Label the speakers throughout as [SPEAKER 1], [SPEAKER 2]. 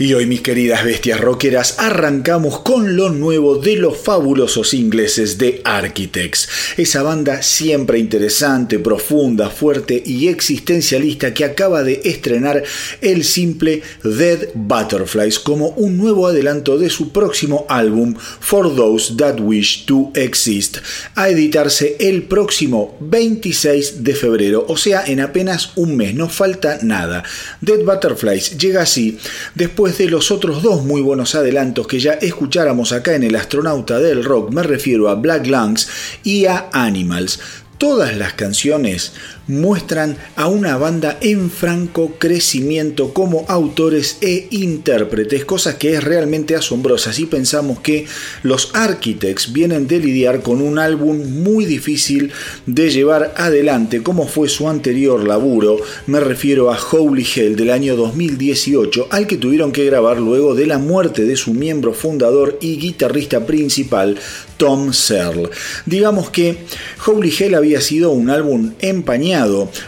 [SPEAKER 1] Y hoy, mis queridas bestias rockeras, arrancamos con lo nuevo de los fabulosos ingleses de Architects. Esa banda siempre interesante, profunda, fuerte y existencialista que acaba de estrenar el simple Dead Butterflies como un nuevo adelanto de su próximo álbum For Those That Wish to Exist, a editarse el próximo 26 de febrero, o sea, en apenas un mes, no falta nada. Dead Butterflies llega así después de los otros dos muy buenos adelantos que ya escucháramos acá en El astronauta del rock, me refiero a Black Lungs y a Animals.
[SPEAKER 2] Todas las canciones muestran a una banda en franco crecimiento como autores e intérpretes, cosa que es realmente asombrosa si pensamos que los Architects vienen de lidiar con un álbum muy difícil de llevar adelante, como fue su anterior laburo, me refiero a Holy Hell del año 2018, al que tuvieron que grabar luego de la muerte de su miembro fundador y guitarrista principal, Tom Searle. Digamos que Holy Hell había sido un álbum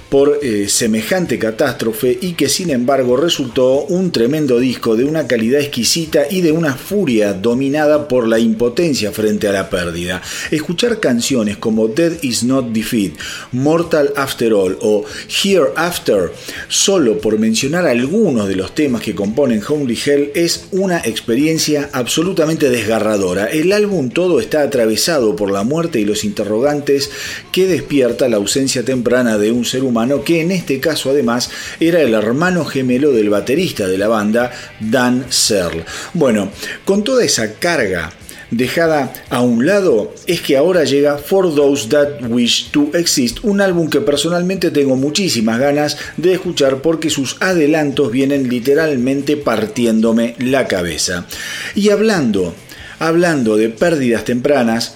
[SPEAKER 2] por eh, semejante catástrofe y que sin embargo resultó un tremendo disco de una calidad exquisita y de una furia dominada por la impotencia frente a la pérdida. Escuchar canciones como Dead is Not Defeat, Mortal After All o Hereafter, solo por mencionar algunos de los temas que componen Holy Hell, es una experiencia absolutamente desgarradora. El álbum todo está atravesado por la muerte y los interrogantes que despierta la ausencia temprana de un ser humano que en este caso además era el hermano gemelo del baterista de la banda, Dan Searle. Bueno, con toda esa carga dejada a un lado es que ahora llega For Those That Wish to Exist, un álbum que personalmente tengo muchísimas ganas de escuchar porque sus adelantos vienen literalmente partiéndome la cabeza. Y hablando hablando de pérdidas tempranas,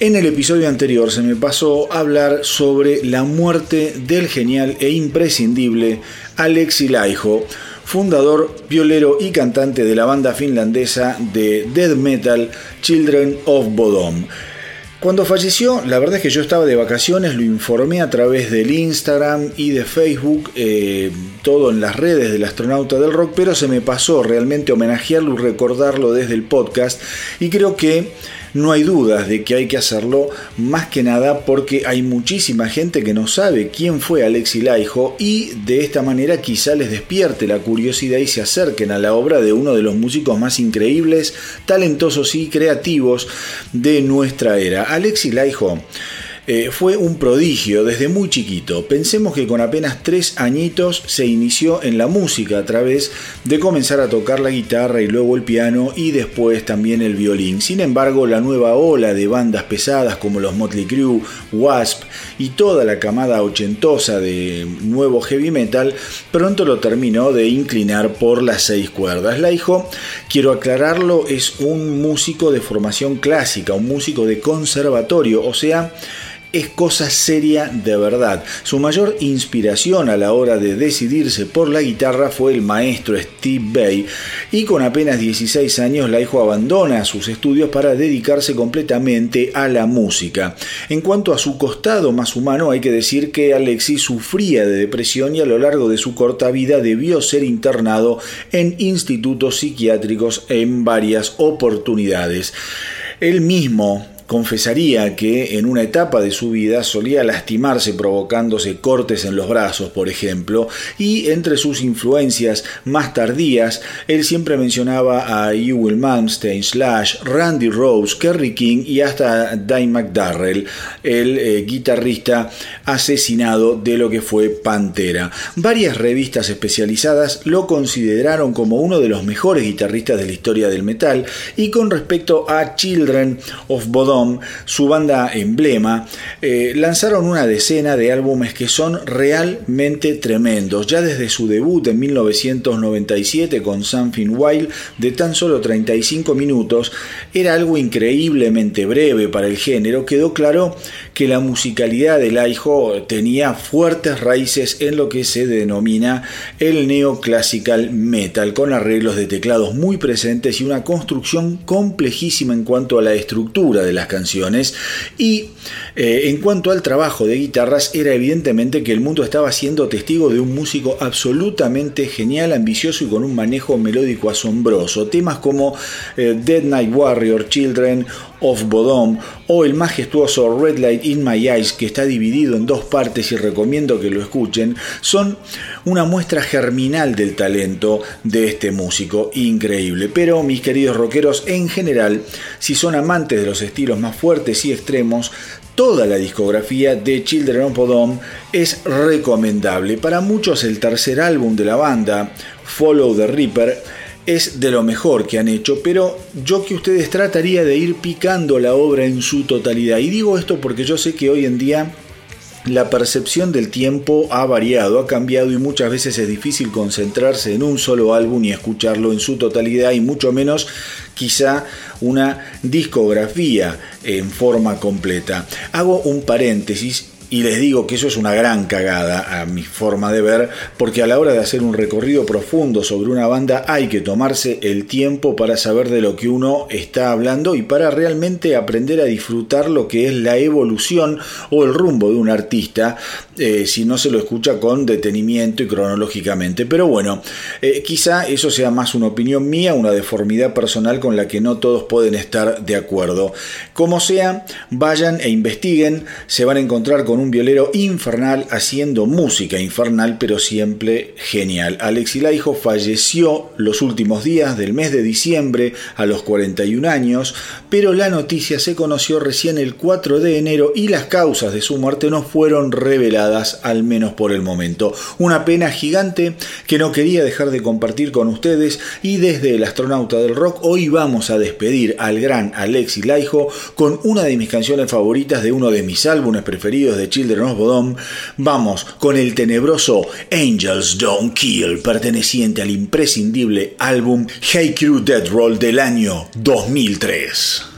[SPEAKER 2] en el episodio anterior se me pasó hablar sobre la muerte del genial e imprescindible Alexi Laiho, fundador, violero y cantante de la banda finlandesa de death metal Children of Bodom. Cuando falleció, la verdad es que yo estaba de vacaciones, lo informé a través del Instagram y de Facebook, eh, todo en las redes del astronauta del rock, pero se me pasó realmente homenajearlo y recordarlo desde el podcast y creo que no hay dudas de que hay que hacerlo más que nada porque hay muchísima gente que no sabe quién fue Alexi Laiho y de esta manera quizá les despierte la curiosidad y se acerquen a la obra de uno de los músicos más increíbles, talentosos y creativos de nuestra era. Alexi Laiho eh, fue un prodigio desde muy chiquito. Pensemos que con apenas tres añitos se inició en la música a través de comenzar a tocar la guitarra y luego el piano y después también el violín. Sin embargo, la nueva ola de bandas pesadas como los Motley Crue, Wasp y toda la camada ochentosa de nuevo heavy metal pronto lo terminó de inclinar por las seis cuerdas. La hijo, quiero aclararlo, es un músico de formación clásica, un músico de conservatorio, o sea, es cosa seria de verdad. Su mayor inspiración a la hora de decidirse por la guitarra fue el maestro Steve Bay y con apenas 16 años la hijo abandona sus estudios para dedicarse completamente a la música. En cuanto a su costado más humano hay que decir que Alexis sufría de depresión y a lo largo de su corta vida debió ser internado en institutos psiquiátricos en varias oportunidades. Él mismo confesaría que en una etapa de su vida solía lastimarse provocándose cortes en los brazos, por ejemplo, y entre sus influencias más tardías, él siempre mencionaba a Ewell Malmsteen, Slash, Randy Rose, Kerry King y hasta Dime McDarrell, el eh, guitarrista asesinado de lo que fue Pantera. Varias revistas especializadas lo consideraron como uno de los mejores guitarristas de la historia del metal y con respecto a Children of Bodom su banda emblema, eh, lanzaron una decena de álbumes que son realmente tremendos. Ya desde su debut en 1997 con Something Wild de tan solo 35 minutos, era algo increíblemente breve para el género, quedó claro que la musicalidad de Laiho tenía fuertes raíces en lo que se denomina el neoclassical metal, con arreglos de teclados muy presentes y una construcción complejísima en cuanto a la estructura de la canciones y eh, en cuanto al trabajo de guitarras era evidentemente que el mundo estaba siendo testigo de un músico absolutamente genial, ambicioso y con un manejo melódico asombroso. Temas como eh, Dead Night Warrior, Children of Bodom o el majestuoso Red Light in My Eyes que está dividido en dos partes y recomiendo que lo escuchen, son una muestra germinal del talento de este músico increíble. Pero mis queridos rockeros, en general, si son amantes de los estilos más fuertes y extremos, Toda la discografía de Children of Bodom es recomendable. Para muchos el tercer álbum de la banda, Follow the Reaper, es de lo mejor que han hecho, pero yo que ustedes trataría de ir picando la obra en su totalidad. Y digo esto porque yo sé que hoy en día la percepción del tiempo ha variado, ha cambiado y muchas veces es difícil concentrarse en un solo álbum y escucharlo en su totalidad y mucho menos quizá una discografía en forma completa. Hago un paréntesis y les digo que eso es una gran cagada a mi forma de ver, porque a la hora de hacer un recorrido profundo sobre una banda hay que tomarse el tiempo para saber de lo que uno está hablando y para realmente aprender a disfrutar lo que es la evolución o el rumbo de un artista, eh, si no se lo escucha con detenimiento y cronológicamente. Pero bueno, eh, quizá eso sea más una opinión mía, una deformidad personal con la que no todos pueden estar de acuerdo. Como sea, vayan e investiguen, se van a encontrar con un violero infernal haciendo música infernal, pero siempre genial. Alex Ilaijo falleció los últimos días del mes de diciembre a los 41 años, pero la noticia se conoció recién el 4 de enero y las causas de su muerte no fueron reveladas, al menos por el momento. Una pena gigante que no quería dejar de compartir con ustedes y desde el astronauta del rock hoy vamos a despedir al gran Alex Ilaijo con una de mis canciones favoritas de uno de mis álbumes preferidos de Children of Bodom, vamos con el tenebroso Angels Don't Kill, perteneciente al imprescindible álbum Hey Crew Dead Roll del año 2003.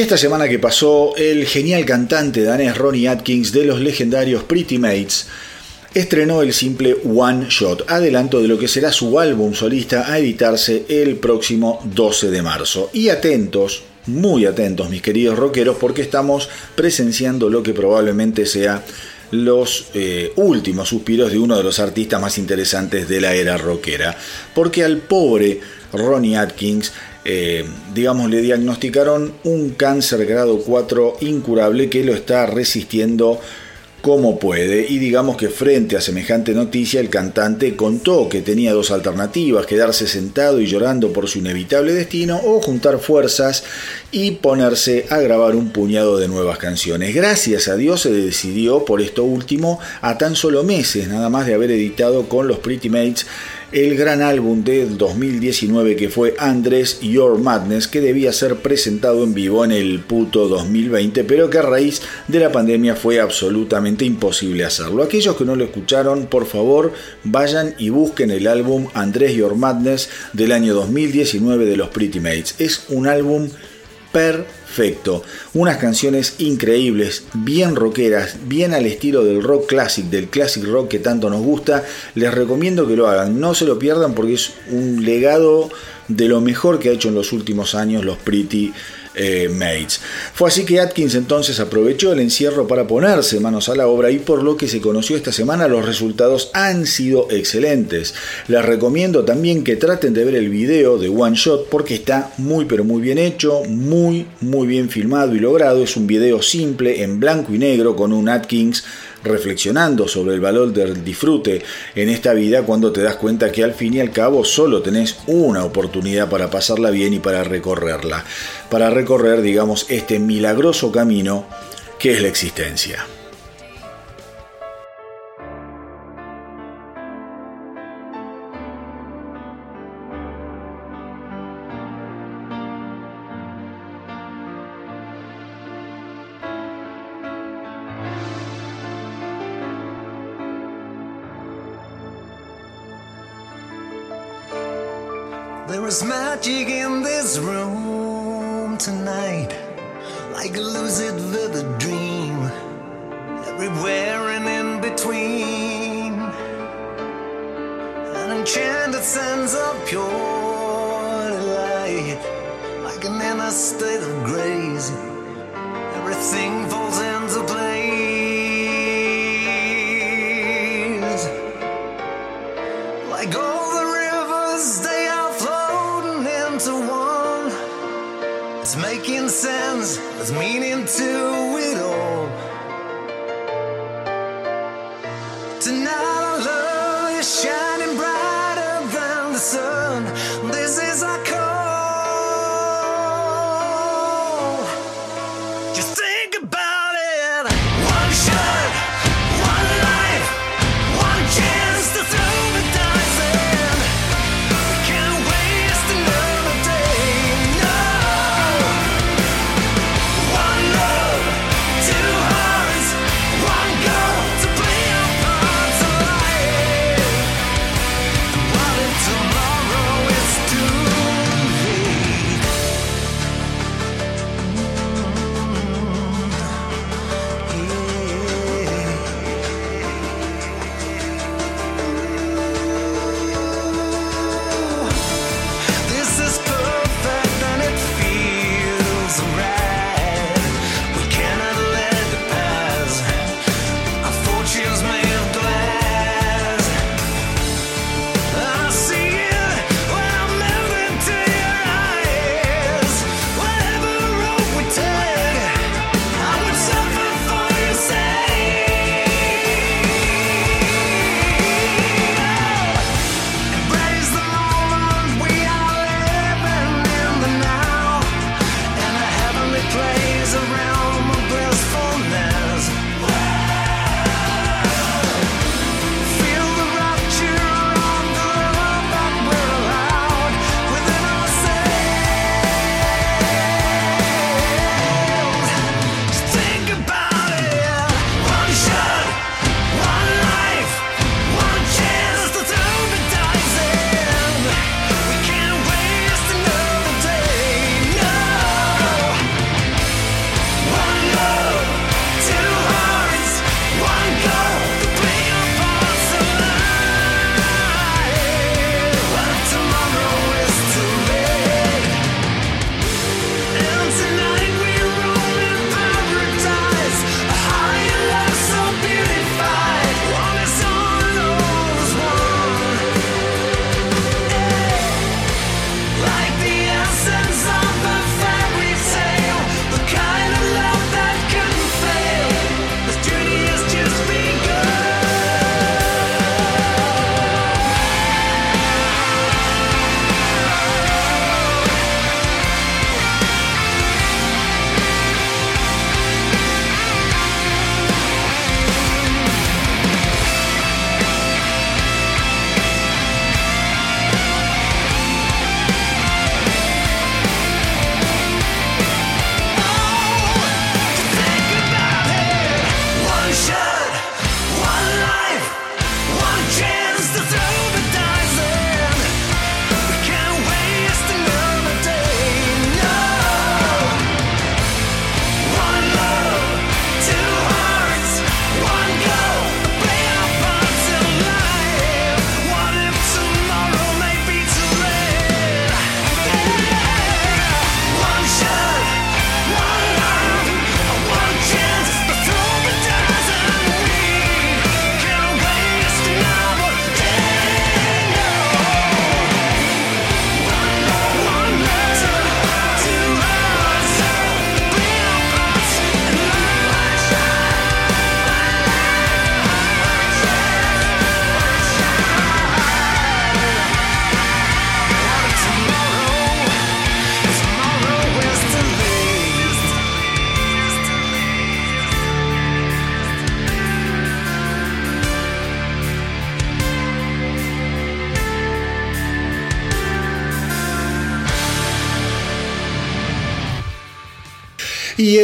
[SPEAKER 2] Y esta semana que pasó, el genial cantante danés Ronnie Atkins de los legendarios Pretty Mates estrenó el simple One Shot, adelanto de lo que será su álbum solista a editarse el próximo 12 de marzo. Y atentos, muy atentos mis queridos rockeros, porque estamos presenciando lo que probablemente sea los eh, últimos suspiros de uno de los artistas más interesantes de la era rockera. Porque al pobre Ronnie Atkins, eh, digamos, le diagnosticaron un cáncer grado 4 incurable que lo está resistiendo como puede y digamos que frente a semejante noticia el cantante contó que tenía dos alternativas, quedarse sentado y llorando por su inevitable destino o juntar fuerzas y ponerse a grabar un puñado de nuevas canciones. Gracias a Dios se decidió por esto último a tan solo meses nada más de haber editado con los Pretty Mates el gran álbum del 2019 que fue Andrés Your Madness, que debía ser presentado en vivo en el puto 2020, pero que a raíz de la pandemia fue absolutamente imposible hacerlo. Aquellos que no lo escucharon, por favor, vayan y busquen el álbum Andrés Your Madness del año 2019 de los Pretty Mates. Es un álbum perfecto. Unas canciones increíbles, bien rockeras, bien al estilo del rock classic, del classic rock que tanto nos gusta. Les recomiendo que lo hagan, no se lo pierdan porque es un legado de lo mejor que ha hecho en los últimos años los Pretty eh. Fue así que Atkins entonces aprovechó el encierro para ponerse manos a la obra y por lo que se conoció esta semana los resultados han sido excelentes. Les recomiendo también que traten de ver el video de One Shot porque está muy pero muy bien hecho, muy muy bien filmado y logrado. Es un video simple en blanco y negro con un Atkins reflexionando sobre el valor del disfrute en esta vida cuando te das cuenta que al fin y al cabo solo tenés una oportunidad para pasarla bien y para recorrerla, para recorrer, digamos, este milagroso camino que es la existencia.
[SPEAKER 3] There's magic in this room tonight, like a lucid vivid dream, everywhere and in between. An enchanted sense of pure delight, like an inner state of grace. Everything falls into place. Meaning to it all. Tonight, our love is shining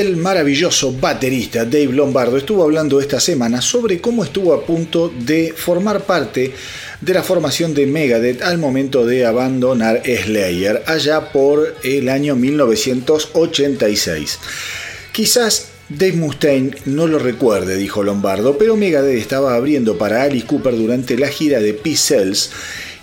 [SPEAKER 2] el maravilloso baterista Dave Lombardo estuvo hablando esta semana sobre cómo estuvo a punto de formar parte de la formación de Megadeth al momento de abandonar Slayer allá por el año 1986. Quizás Dave Mustaine no lo recuerde, dijo Lombardo, pero Megadeth estaba abriendo para Alice Cooper durante la gira de Peace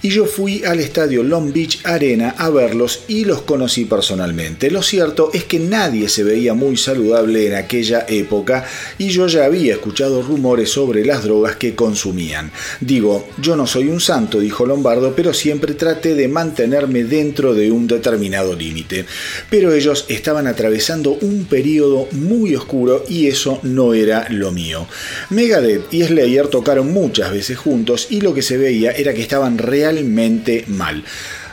[SPEAKER 2] y yo fui al estadio Long Beach Arena a verlos y los conocí personalmente. Lo cierto es que nadie se veía muy saludable en aquella época y yo ya había escuchado rumores sobre las drogas que consumían. Digo, yo no soy un santo, dijo Lombardo, pero siempre traté de mantenerme dentro de un determinado límite. Pero ellos estaban atravesando un periodo muy oscuro y eso no era lo mío. Megadeth y Slayer tocaron muchas veces juntos y lo que se veía era que estaban realmente mal.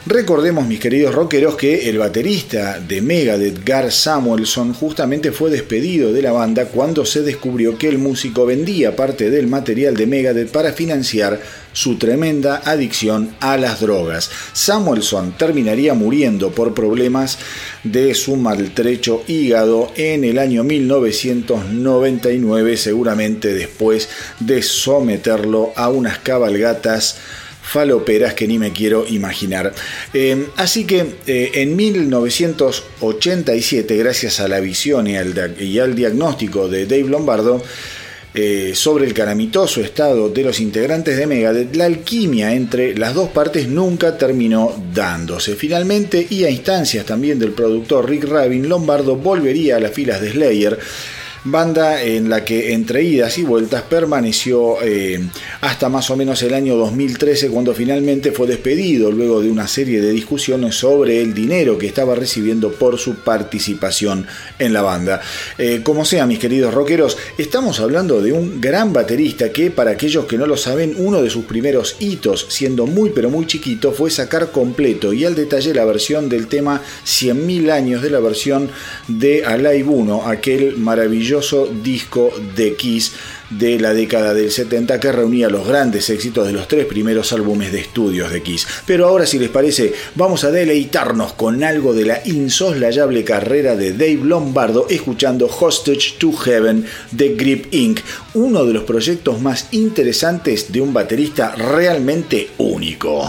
[SPEAKER 2] Recordemos, mis queridos rockeros, que el baterista de Megadeth, Gar Samuelson, justamente fue despedido de la banda cuando se descubrió que el músico vendía parte del material de Megadeth para financiar su tremenda adicción a las drogas. Samuelson terminaría muriendo por problemas de su maltrecho hígado en el año 1999, seguramente después de someterlo a unas cabalgatas faloperas que ni me quiero imaginar. Eh, así que eh, en 1987, gracias a la visión y al, diagnóstico de Dave Lombardo, eh, sobre el calamitoso estado de los integrantes de Megadeth, la alquimia entre las dos partes nunca terminó dándose. Finalmente, y a instancias también del productor Rick Rabin, Lombardo volvería a las filas de Slayer banda en la que entre idas y vueltas permaneció eh, hasta más o menos el año 2013 cuando finalmente fue despedido luego de una serie de discusiones sobre el dinero que estaba recibiendo por su participación en la banda. Eh, como sea, mis queridos rockeros, estamos hablando de un gran baterista que para aquellos que no lo saben, uno de sus primeros hitos, siendo muy pero muy chiquito, fue sacar completo y al detalle la versión del tema 100.000 años de la versión de Alive 1, aquel maravilloso disco de Kiss de la década del 70 que reunía los grandes éxitos de los tres primeros álbumes de estudios de Kiss. Pero ahora si les parece, vamos a deleitarnos con algo de la insoslayable carrera de Dave Lombardo escuchando Hostage to Heaven de Grip Inc., uno de los proyectos más interesantes de un baterista realmente único.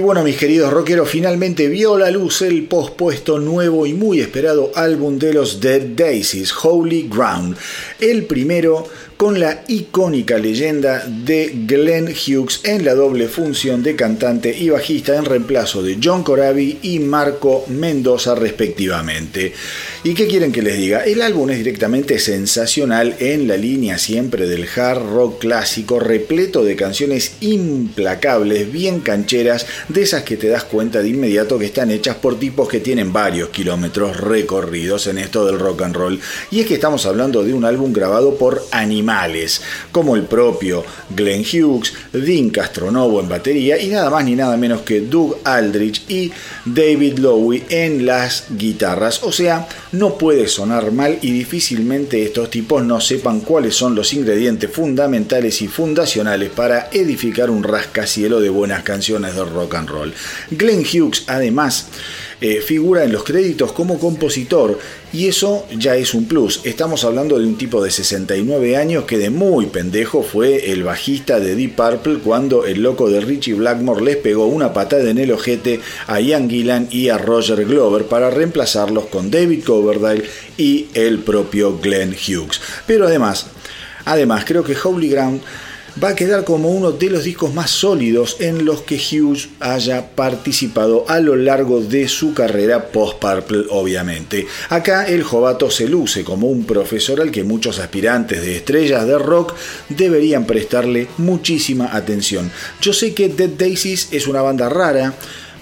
[SPEAKER 2] Y bueno, mis queridos rockeros, finalmente vio la luz el pospuesto nuevo y muy esperado álbum de los Dead Daisies, Holy Ground. El primero con la icónica leyenda de Glenn Hughes en la doble función de cantante y bajista en reemplazo de John Corabi y Marco Mendoza respectivamente. ¿Y qué quieren que les diga? El álbum es directamente sensacional en la línea siempre del hard rock clásico, repleto de canciones implacables, bien cancheras, de esas que te das cuenta de inmediato que están hechas por tipos que tienen varios kilómetros recorridos en esto del rock and roll. Y es que estamos hablando de un álbum grabado por animales, como el propio Glenn Hughes, Dean Castronovo en batería y nada más ni nada menos que Doug Aldrich y David Lowe en las guitarras. O sea, no puede sonar mal y difícilmente estos tipos no sepan cuáles son los ingredientes fundamentales y fundacionales para edificar un rascacielo de buenas canciones de rock and roll. Glenn Hughes además eh, figura en los créditos como compositor y eso ya es un plus. Estamos hablando de un tipo de 69 años que de muy pendejo fue el bajista de Deep Purple cuando el loco de Richie Blackmore les pegó una patada en el ojete a Ian Gillan y a Roger Glover para reemplazarlos con David Coverdale y el propio Glenn Hughes. Pero además, además creo que Holy Ground va a quedar como uno de los discos más sólidos en los que Hughes haya participado a lo largo de su carrera post-Purple, obviamente. Acá el jovato se luce como un profesor al que muchos aspirantes de estrellas de rock deberían prestarle muchísima atención. Yo sé que Dead Daisies es una banda rara,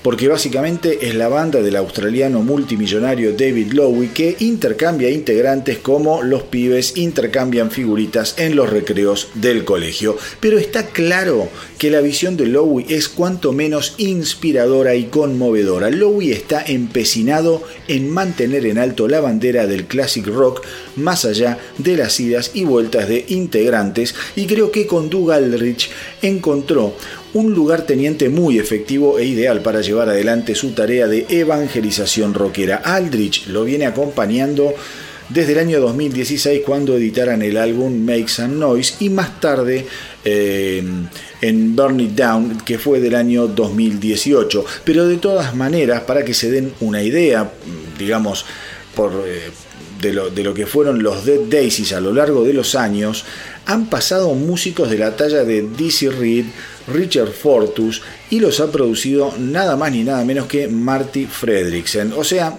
[SPEAKER 2] porque básicamente es la banda del australiano multimillonario David Lowe que intercambia integrantes como los pibes intercambian figuritas en los recreos del colegio. Pero está claro que la visión de Lowe es cuanto menos inspiradora y conmovedora. Lowe está empecinado en mantener en alto la bandera del classic rock más allá de las idas y vueltas de integrantes y creo que con Doug Aldrich encontró un lugar teniente muy efectivo e ideal para llevar adelante su tarea de evangelización rockera. Aldrich lo viene acompañando desde el año 2016 cuando editaran el álbum Make Some Noise y más tarde eh, en Burn It Down que fue del año 2018. Pero de todas maneras, para que se den una idea, digamos, por, eh, de, lo, de lo que fueron los Dead Daisies a lo largo de los años, han pasado músicos de la talla de Dizzy Reed, Richard Fortus y los ha producido nada más ni nada menos que Marty Fredricksen. O sea,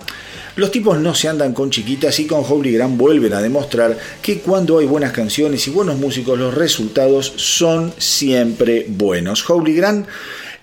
[SPEAKER 2] los tipos no se andan con chiquitas y con Holy Grand vuelven a demostrar que cuando hay buenas canciones y buenos músicos los resultados son siempre buenos. Holy Grand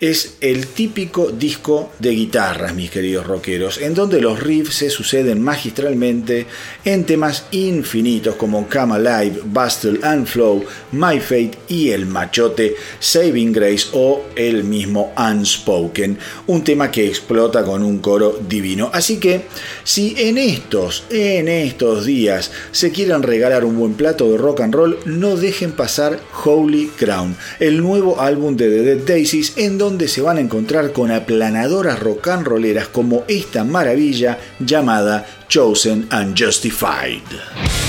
[SPEAKER 2] es el típico disco de guitarras, mis queridos rockeros, en donde los riffs se suceden magistralmente en temas infinitos como Come Alive, Bustle and Flow, My Fate y el machote Saving Grace o el mismo Unspoken, un tema que explota con un coro divino. Así que si en estos, en estos días se quieren regalar un buen plato de rock and roll, no dejen pasar Holy Crown, el nuevo álbum de The Dead Daisies en donde donde se van a encontrar con aplanadoras rock and rolleras como esta maravilla llamada Chosen and Justified.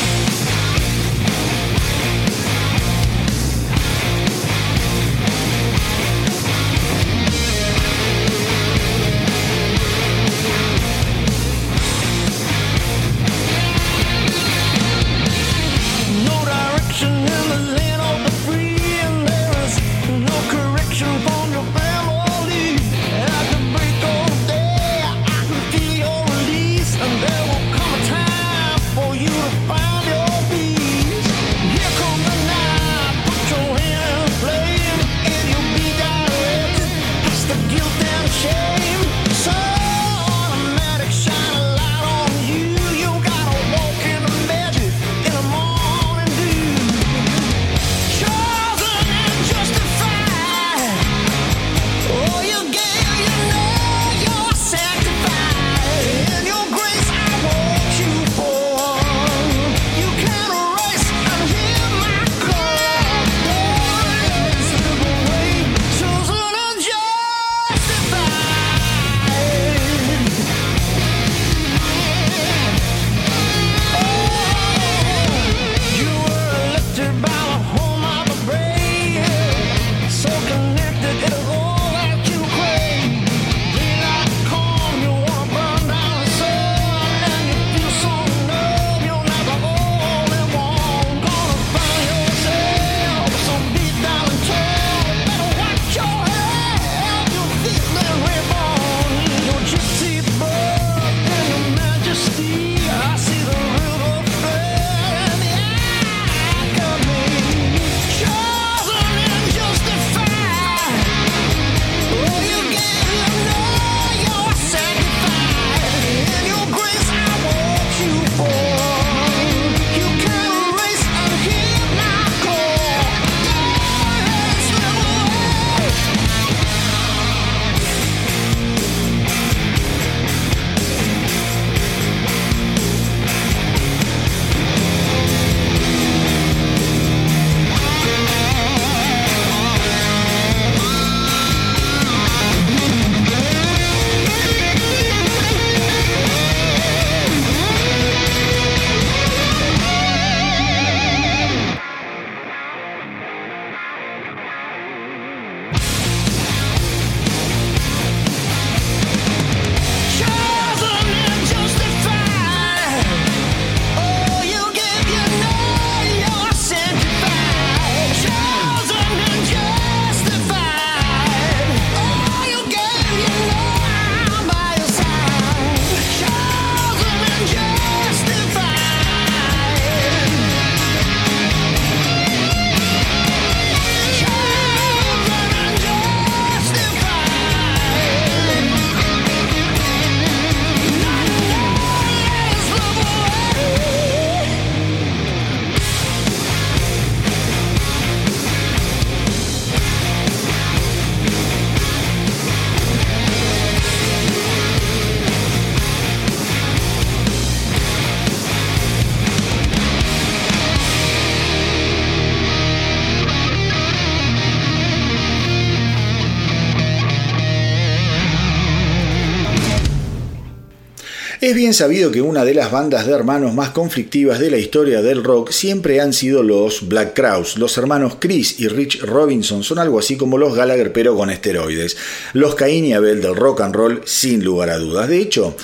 [SPEAKER 2] Bien sabido que una de las bandas de hermanos más conflictivas de la historia del rock siempre han sido los Black Crowes. Los hermanos Chris y Rich Robinson son algo así como los Gallagher pero con esteroides. Los Cain y Abel del rock and roll sin lugar a dudas. De hecho,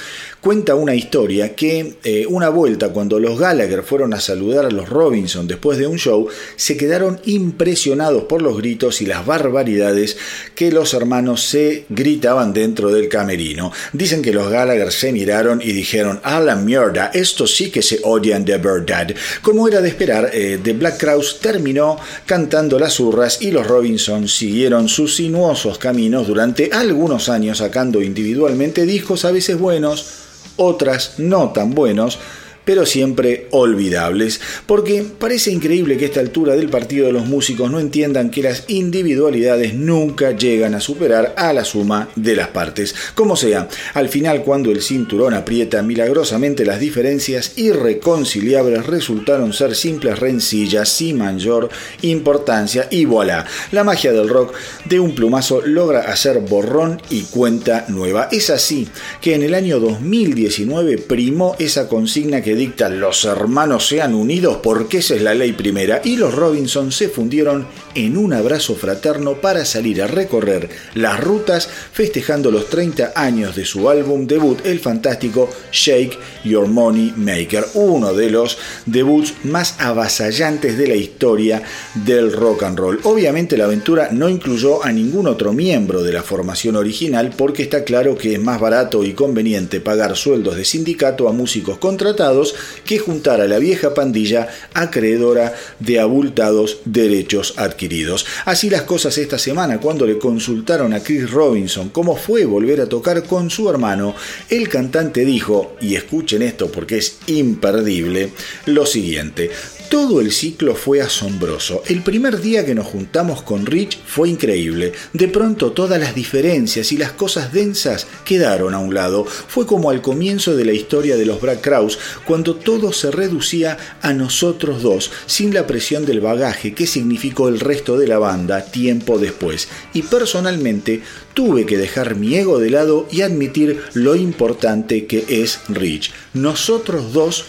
[SPEAKER 2] cuenta una historia que eh, una vuelta cuando los Gallagher fueron a saludar a los Robinson después de un show, se quedaron impresionados por los gritos y las barbaridades que los hermanos se gritaban dentro del camerino. Dicen que los Gallagher se miraron y dijeron, a la mierda, esto sí que se odian de verdad. Como era de esperar, eh, The Black Crowes terminó cantando las hurras y los Robinson siguieron sus sinuosos caminos durante algunos años sacando individualmente discos a veces buenos, otras no tan buenos, pero siempre olvidables, porque parece increíble que a esta altura del partido de los músicos no entiendan que las individualidades nunca llegan a superar a la suma de las partes. Como sea, al final cuando el cinturón aprieta milagrosamente las diferencias irreconciliables resultaron ser simples rencillas sin mayor importancia y voilà, la magia del rock de un plumazo logra hacer borrón y cuenta nueva. Es así que en el año 2019 primó esa consigna que dictan los hermanos sean unidos porque esa es la ley primera y los Robinson se fundieron en un abrazo fraterno para salir a recorrer las rutas festejando los 30 años de su álbum debut, el fantástico Shake Your Money Maker, uno de los debuts más avasallantes de la historia del rock and roll. Obviamente la aventura no incluyó a ningún otro miembro de la formación original porque está claro que es más barato y conveniente pagar sueldos de sindicato a músicos contratados que juntar a la vieja pandilla acreedora de abultados derechos adquiridos. Así las cosas esta semana cuando le consultaron a Chris Robinson cómo fue volver a tocar con su hermano, el cantante dijo, y escuchen esto porque es imperdible, lo siguiente, todo el ciclo fue asombroso. El primer día que nos juntamos con Rich fue increíble. De pronto todas las diferencias y las cosas densas quedaron a un lado. Fue como al comienzo de la historia de los Black Crowes, cuando todo se reducía a nosotros dos, sin la presión del bagaje que significó el resto de la banda tiempo después. Y personalmente tuve que dejar mi ego de lado y admitir lo importante que es Rich. Nosotros dos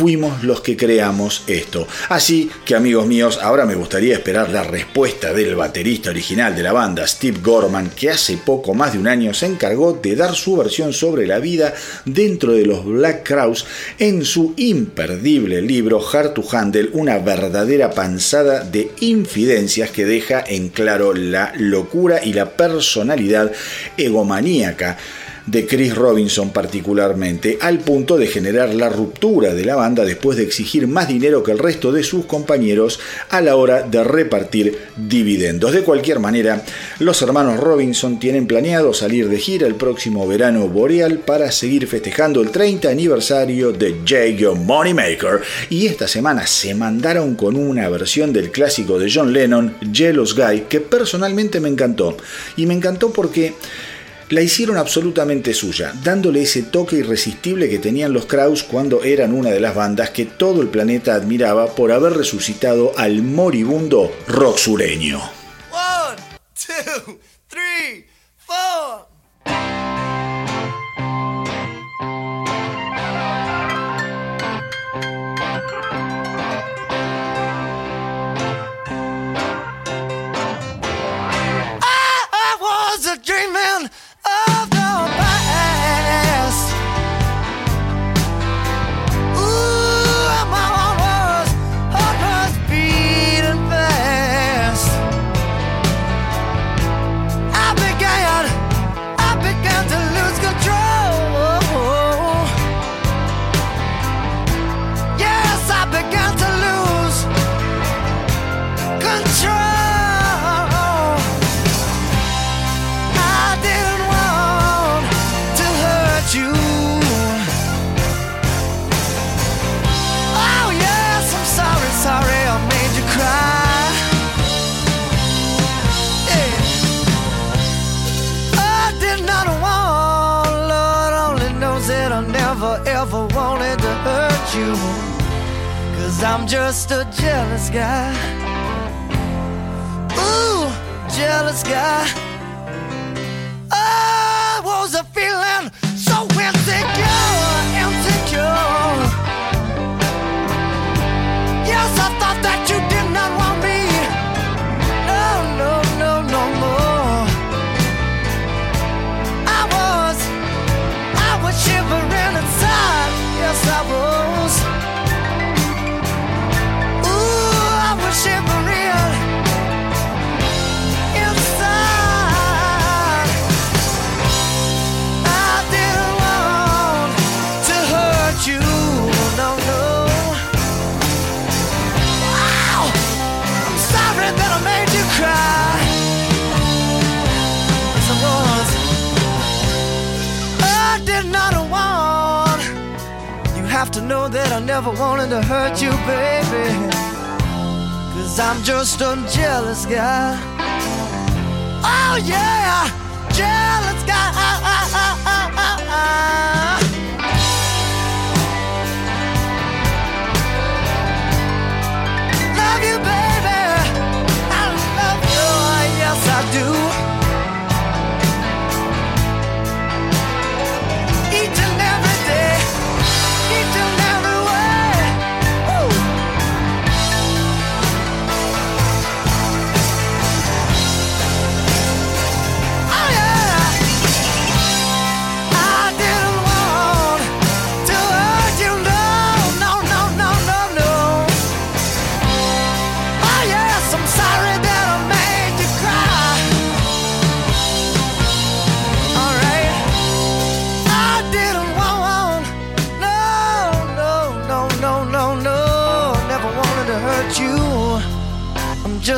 [SPEAKER 2] fuimos los que creamos esto. Así que amigos míos, ahora me gustaría esperar la respuesta del baterista original de la banda, Steve Gorman, que hace poco más de un año se encargó de dar su versión sobre la vida dentro de los Black Crowes en su imperdible libro Hard to Handle, una verdadera panzada de infidencias que deja en claro la locura y la personalidad egomaníaca de Chris Robinson particularmente, al punto de generar la ruptura de la banda después de exigir más dinero que el resto de sus compañeros a la hora de repartir dividendos. De cualquier manera, los hermanos Robinson tienen planeado salir de gira el próximo verano boreal para seguir festejando el 30 aniversario de J. Moneymaker y esta semana se mandaron con una versión del clásico de John Lennon, Jealous Guy, que personalmente me encantó. Y me encantó porque la hicieron absolutamente suya, dándole ese toque irresistible que tenían los Kraus cuando eran una de las bandas que todo el planeta admiraba por haber resucitado al moribundo rock sureño.
[SPEAKER 1] Jealous guy. Ooh, jealous guy.
[SPEAKER 4] Never wanted to hurt you, baby. Cause I'm just a jealous guy. Oh, yeah, jealous guy.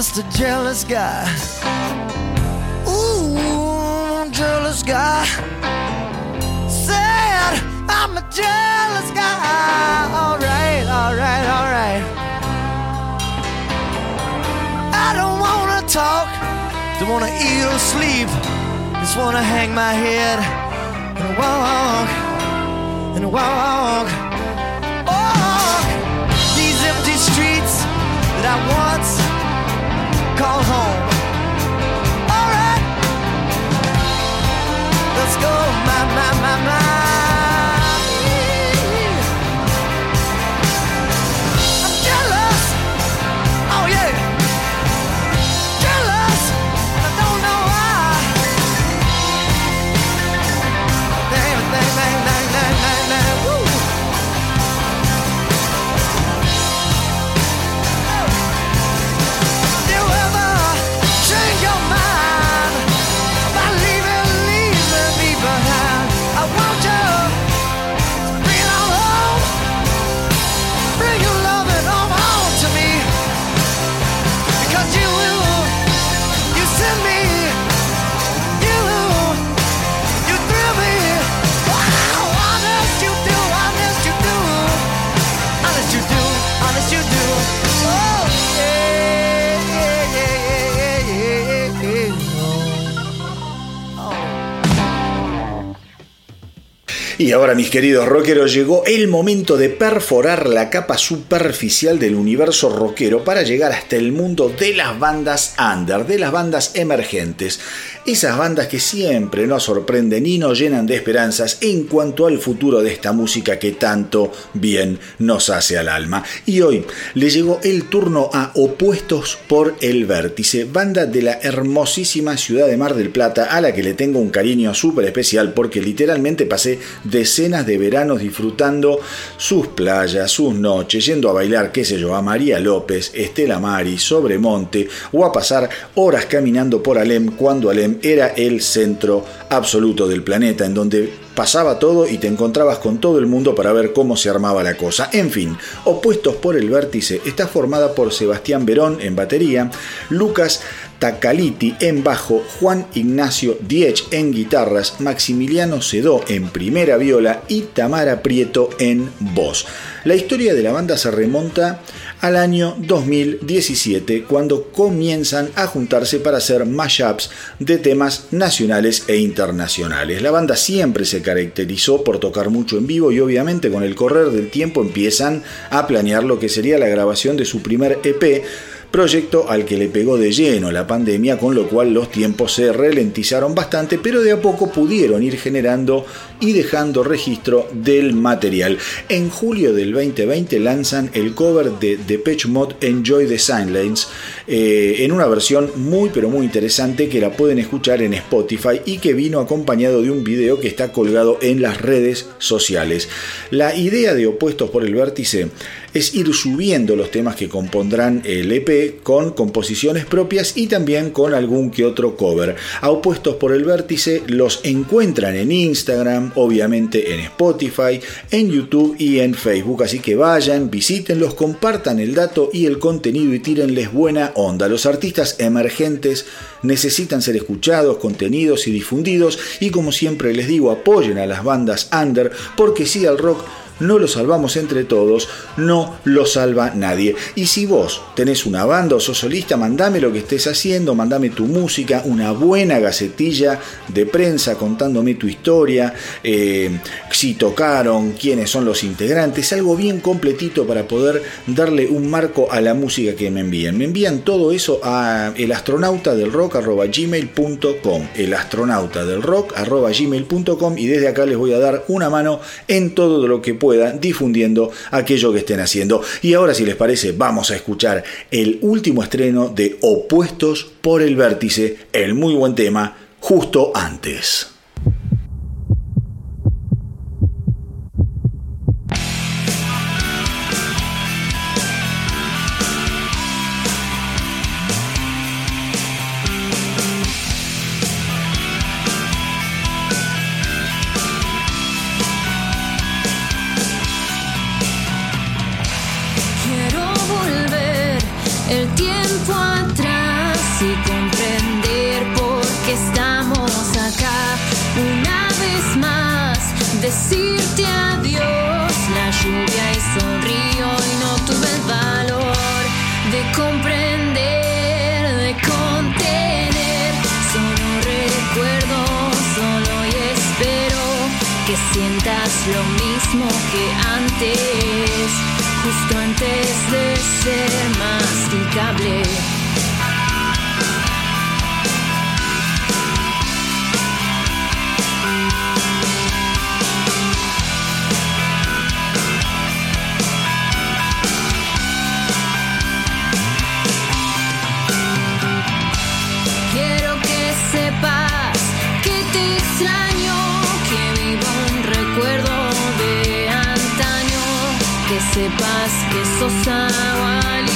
[SPEAKER 4] Just a jealous guy. Ooh, jealous guy. Said I'm a jealous guy. Alright, alright, alright. I don't wanna talk, don't wanna eat or sleep. Just wanna hang my head and walk and walk. Walk these empty streets that I once call home. Alright, let's go, my, my, my, my.
[SPEAKER 2] Y ahora, mis queridos rockeros, llegó el momento de perforar la capa superficial del universo rockero para llegar hasta el mundo de las bandas under, de las bandas emergentes. Esas bandas que siempre nos sorprenden y nos llenan de esperanzas en cuanto al futuro de esta música que tanto bien nos hace al alma. Y hoy le llegó el turno a Opuestos por el Vértice, banda de la hermosísima ciudad de Mar del Plata, a la que le tengo un cariño súper especial porque literalmente pasé decenas de veranos disfrutando sus playas, sus noches, yendo a bailar, qué sé yo, a María López, Estela Mari, Sobremonte, o a pasar horas caminando por Alem cuando Alem era el centro absoluto del planeta, en donde pasaba todo y te encontrabas con todo el mundo para ver cómo se armaba la cosa. En fin, Opuestos por el Vértice está formada por Sebastián Verón en batería, Lucas Tacaliti en bajo, Juan Ignacio Diech en guitarras, Maximiliano Cedó en primera viola y Tamara Prieto en voz. La historia de la banda se remonta al año 2017, cuando comienzan a juntarse para hacer mashups de temas nacionales e internacionales. La banda siempre se caracterizó por tocar mucho en vivo y obviamente con el correr del tiempo empiezan a planear lo que sería la grabación de su primer EP proyecto al que le pegó de lleno la pandemia, con lo cual los tiempos se ralentizaron bastante, pero de a poco pudieron ir generando y dejando registro del material. En julio del 2020 lanzan el cover de Depeche Mode Enjoy the Silence eh, en una versión muy pero muy interesante que la pueden escuchar en Spotify y que vino acompañado de un video que está colgado en las redes sociales. La idea de Opuestos por el Vértice es ir subiendo los temas que compondrán el EP con composiciones propias y también con algún que otro cover. A Opuestos por el Vértice los encuentran en Instagram, obviamente en Spotify, en YouTube y en Facebook. Así que vayan, visítenlos, compartan el dato y el contenido y tírenles buena onda. Los artistas emergentes necesitan ser escuchados, contenidos y difundidos. Y como siempre les digo, apoyen a las bandas under porque si al rock no lo salvamos entre todos, no lo salva nadie. Y si vos tenés una banda o sos solista, mandame lo que estés haciendo, mandame tu música, una buena gacetilla de prensa contándome tu historia, eh, si tocaron, quiénes son los integrantes, algo bien completito para poder darle un marco a la música que me envían. Me envían todo eso a elastronautadelrock.gmail.com elastronautadelrock.gmail.com y desde acá les voy a dar una mano en todo lo que pueda difundiendo aquello que estén haciendo. Y ahora si les parece vamos a escuchar el último estreno de Opuestos por el Vértice, el muy buen tema, justo antes.
[SPEAKER 5] Lo mismo que antes, justo antes de ser masticable. Sepas que sos agua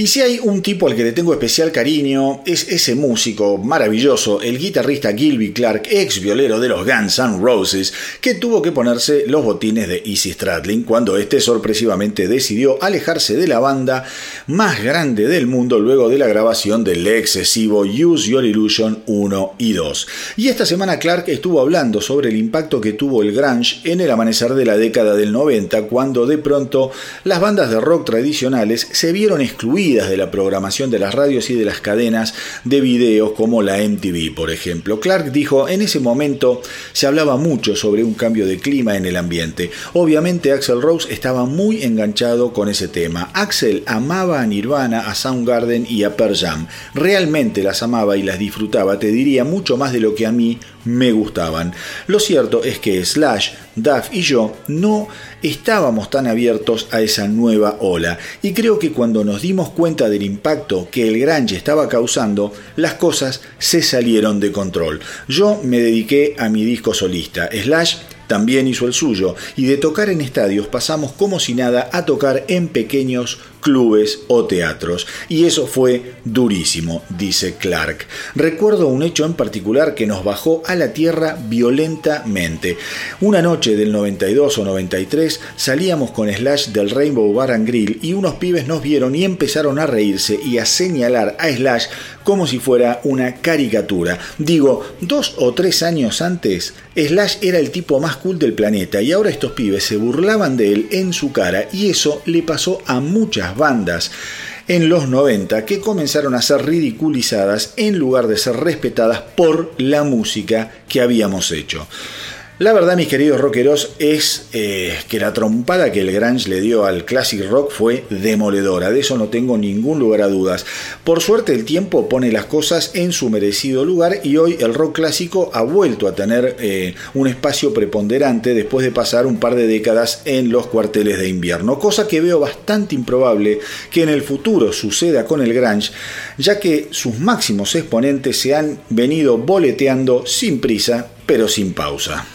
[SPEAKER 5] Y
[SPEAKER 2] si hay un tipo al que le tengo especial cariño, es ese músico maravilloso, el guitarrista Gilby Clark, ex violero de los Guns N' Roses, que tuvo que ponerse los botines de Easy Stradlin cuando este sorpresivamente decidió alejarse de la banda más grande del mundo luego de la grabación del excesivo Use Your Illusion 1 y 2. Y esta semana Clark estuvo hablando sobre el impacto que tuvo el grunge en el amanecer de la década del 90, cuando de pronto las bandas de rock tradicionales se vieron excluidas de la programación de las radios y de las cadenas de videos como la MTV, por ejemplo. Clark dijo, en ese momento se hablaba mucho sobre un cambio de clima en el ambiente. Obviamente Axel Rose estaba muy enganchado con ese tema. Axel amaba a Nirvana, a Soundgarden y a Pearl Jam. Realmente las amaba y las disfrutaba, te diría mucho más de lo que a mí me gustaban. Lo cierto es que Slash, Duff y yo no estábamos tan abiertos a esa nueva ola y creo que cuando nos dimos cuenta del impacto que el grunge estaba causando, las cosas se salieron de control. Yo me dediqué a mi disco solista. Slash también hizo el suyo, y de tocar en estadios pasamos como si nada a tocar en pequeños clubes o teatros. Y eso fue durísimo, dice Clark. Recuerdo un hecho en particular que nos bajó a la tierra violentamente. Una noche del 92 o 93 salíamos con Slash del Rainbow Bar and Grill y unos pibes nos vieron y empezaron a reírse y a señalar a Slash como si fuera una caricatura. Digo, dos o tres años antes, Slash era el tipo más cool del planeta y ahora estos pibes se burlaban de él en su cara y eso le pasó a muchas bandas en los 90 que comenzaron a ser ridiculizadas en lugar de ser respetadas por la música que habíamos hecho. La verdad, mis queridos rockeros, es eh, que la trompada que el Grange le dio al classic rock fue demoledora. De eso no tengo ningún lugar a dudas. Por suerte, el tiempo pone las cosas en su merecido lugar y hoy el rock clásico ha vuelto a tener eh, un espacio preponderante después de pasar un par de décadas en los cuarteles de invierno. Cosa que veo bastante improbable que en el futuro suceda con el Grange, ya que sus máximos exponentes se han venido boleteando sin prisa pero sin pausa.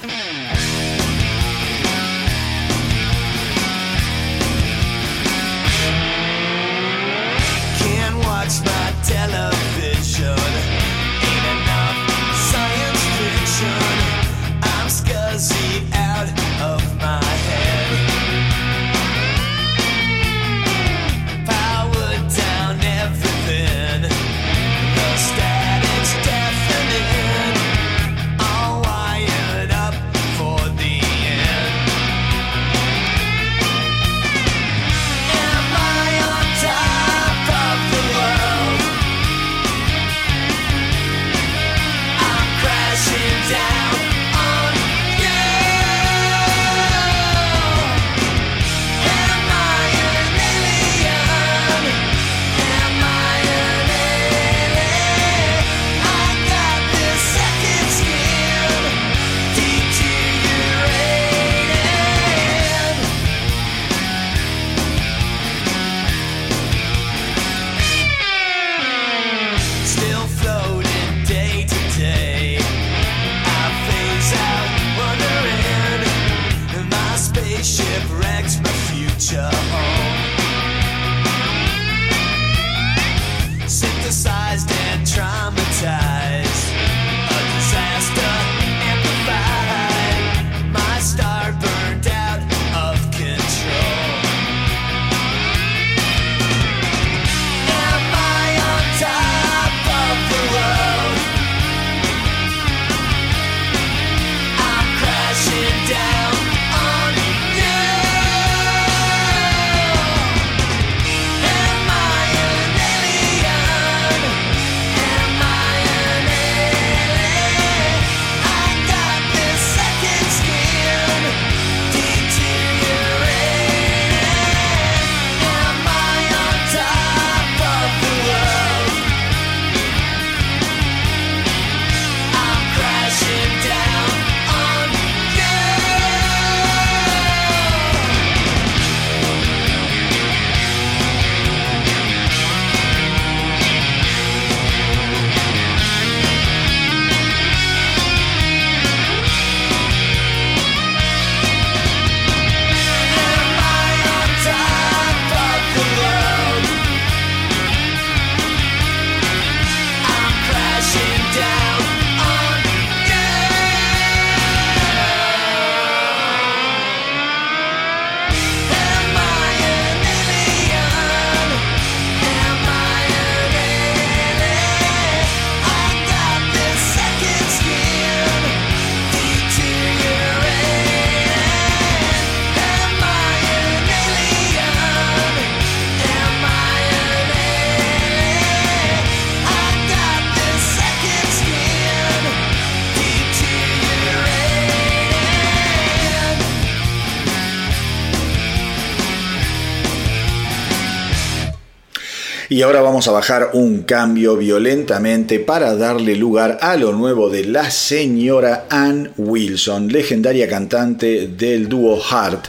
[SPEAKER 2] Y ahora vamos a bajar un cambio violentamente para darle lugar a lo nuevo de la señora Ann Wilson, legendaria cantante del dúo Heart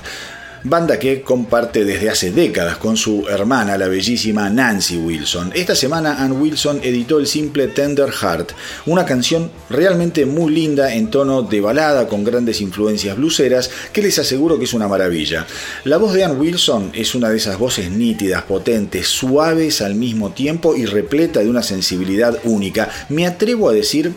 [SPEAKER 2] banda que comparte desde hace décadas con su hermana, la bellísima Nancy Wilson. Esta semana Ann Wilson editó el simple Tender Heart, una canción realmente muy linda en tono de balada con grandes influencias bluseras que les aseguro que es una maravilla. La voz de Ann Wilson es una de esas voces nítidas, potentes, suaves al mismo tiempo y repleta de una sensibilidad única. Me atrevo a decir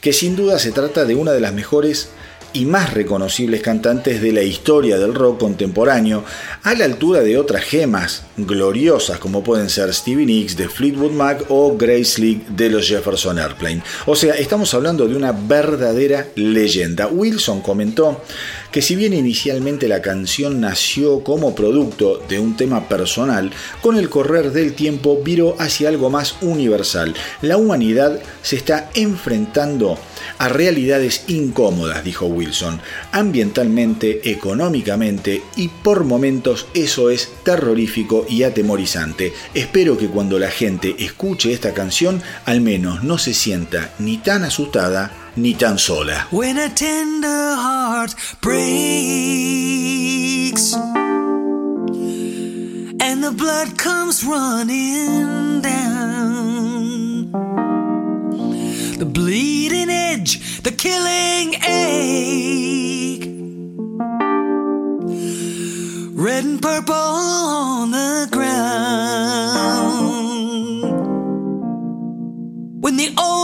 [SPEAKER 2] que sin duda se trata de una de las mejores y más reconocibles cantantes de la historia del rock contemporáneo, a la altura de otras gemas gloriosas como pueden ser Stevie Nicks de Fleetwood Mac o Grace Lee de los Jefferson Airplane. O sea, estamos hablando de una verdadera leyenda. Wilson comentó que si bien inicialmente la canción nació como producto de un tema personal, con el correr del tiempo viró hacia algo más universal. La humanidad se está enfrentando a realidades incómodas, dijo Wilson, ambientalmente, económicamente y por momentos eso es terrorífico y atemorizante. Espero que cuando la gente escuche esta canción al menos no se sienta ni tan asustada ni tan sola.
[SPEAKER 1] When a tender heart breaks and the blood comes running down, the bleeding edge, the killing ache, red and purple on the ground. When the old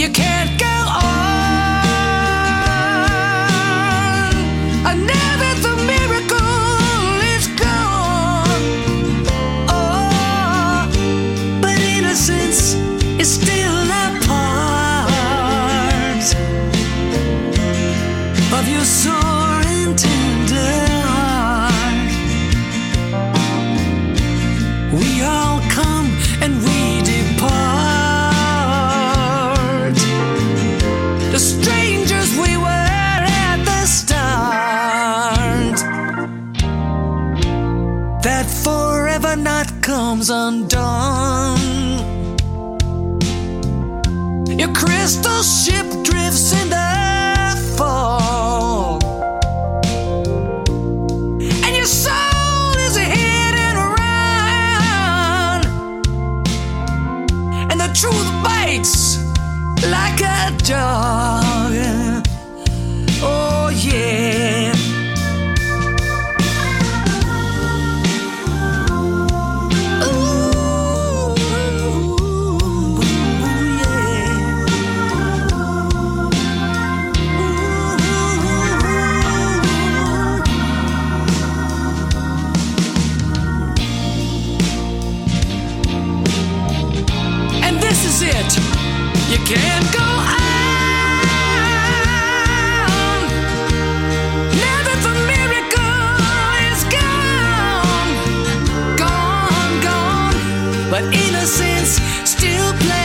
[SPEAKER 1] you can't go forever knot comes undone. Your crystal ship drifts in the fog. And your soul is hidden around. And the truth bites like a dog. Still plays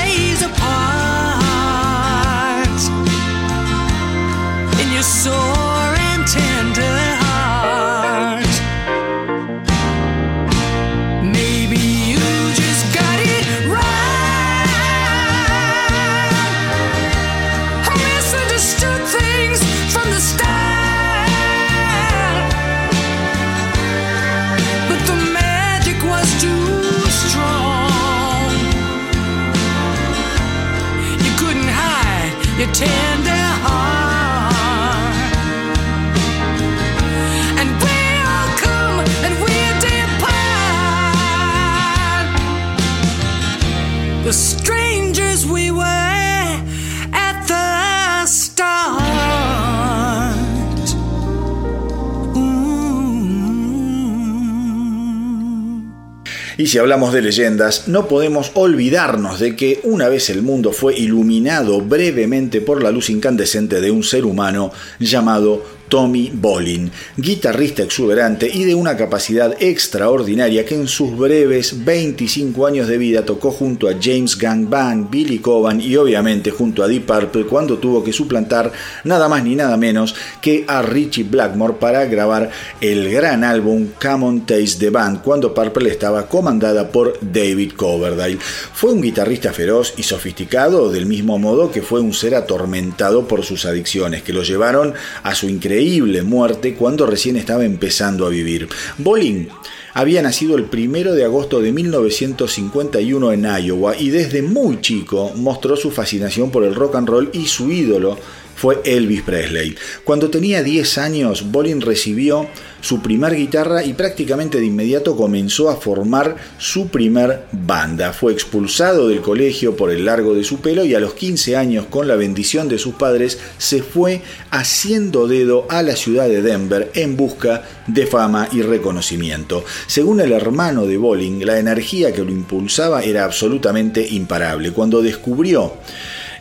[SPEAKER 2] Y si hablamos de leyendas, no podemos olvidarnos de que una vez el mundo fue iluminado brevemente por la luz incandescente de un ser humano llamado Tommy Bolin, guitarrista exuberante y de una capacidad extraordinaria que en sus breves 25 años de vida tocó junto a James Gang Band, Billy Coban y obviamente junto a Deep Purple cuando tuvo que suplantar nada más ni nada menos que a Richie Blackmore para grabar el gran álbum Come On Taste the Band cuando Purple estaba comandada por David Coverdale. Fue un guitarrista feroz y sofisticado del mismo modo que fue un ser atormentado por sus adicciones que lo llevaron a su increíble increíble muerte cuando recién estaba empezando a vivir. Bolin había nacido el primero de agosto de 1951 en Iowa y desde muy chico mostró su fascinación por el rock and roll y su ídolo fue Elvis Presley. Cuando tenía 10 años, Bolin recibió su primer guitarra y prácticamente de inmediato comenzó a formar su primer banda. Fue expulsado del colegio por el largo de su pelo y a los 15 años, con la bendición de sus padres, se fue haciendo dedo a la ciudad de Denver en busca de fama y reconocimiento. Según el hermano de Bolin, la energía que lo impulsaba era absolutamente imparable. Cuando descubrió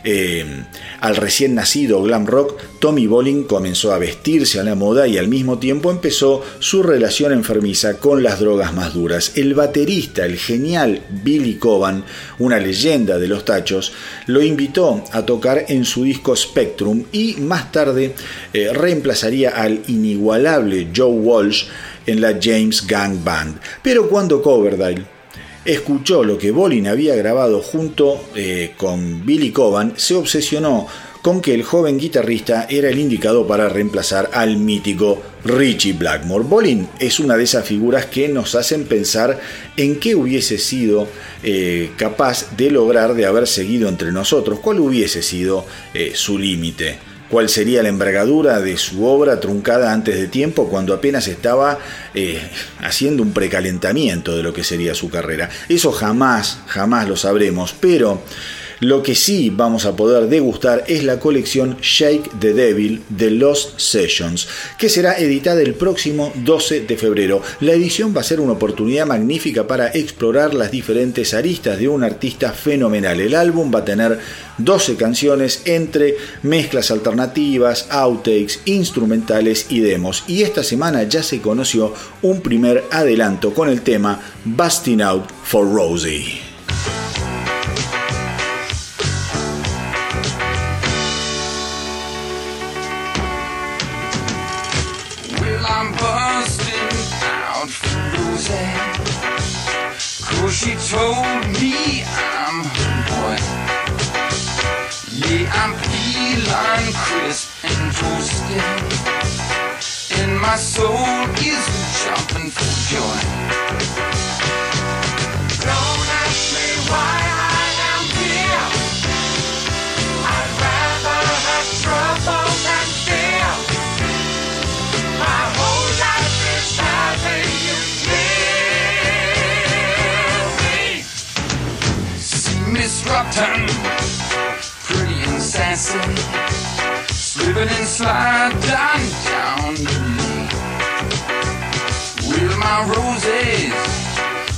[SPEAKER 2] eh, al recién nacido glam rock, Tommy Bolin comenzó a vestirse a la moda y al mismo tiempo empezó su relación enfermiza con las drogas más duras. El baterista, el genial Billy Coban, una leyenda de los tachos, lo invitó a tocar en su disco Spectrum y más tarde eh, reemplazaría al inigualable Joe Walsh en la James Gang Band. Pero cuando Coverdale escuchó lo que Bolin había grabado junto eh, con Billy Coban, se obsesionó con que el joven guitarrista era el indicado para reemplazar al mítico Richie Blackmore. Bolin es una de esas figuras que nos hacen pensar en qué hubiese sido eh, capaz de lograr de haber seguido entre nosotros, cuál hubiese sido eh, su límite cuál sería la envergadura de su obra truncada antes de tiempo cuando apenas estaba eh, haciendo un precalentamiento de lo que sería su carrera. Eso jamás, jamás lo sabremos, pero lo que sí vamos a poder degustar es la colección Shake the Devil de Lost Sessions, que será editada el próximo 12 de febrero. La edición va a ser una oportunidad magnífica para explorar las diferentes aristas de un artista fenomenal. El álbum va a tener 12 canciones entre mezclas alternativas, outtakes, instrumentales y demos. Y esta semana ya se conoció un primer adelanto con el tema Busting Out for Rosie.
[SPEAKER 6] Told me I'm boy. Yeah, I'm feline crisp and toasted. And my soul is jumping for joy. Rotten, pretty and sassy, slipping and sliding down the lane. With my roses.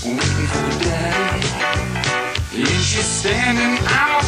[SPEAKER 6] Waiting for daddy, is she standing out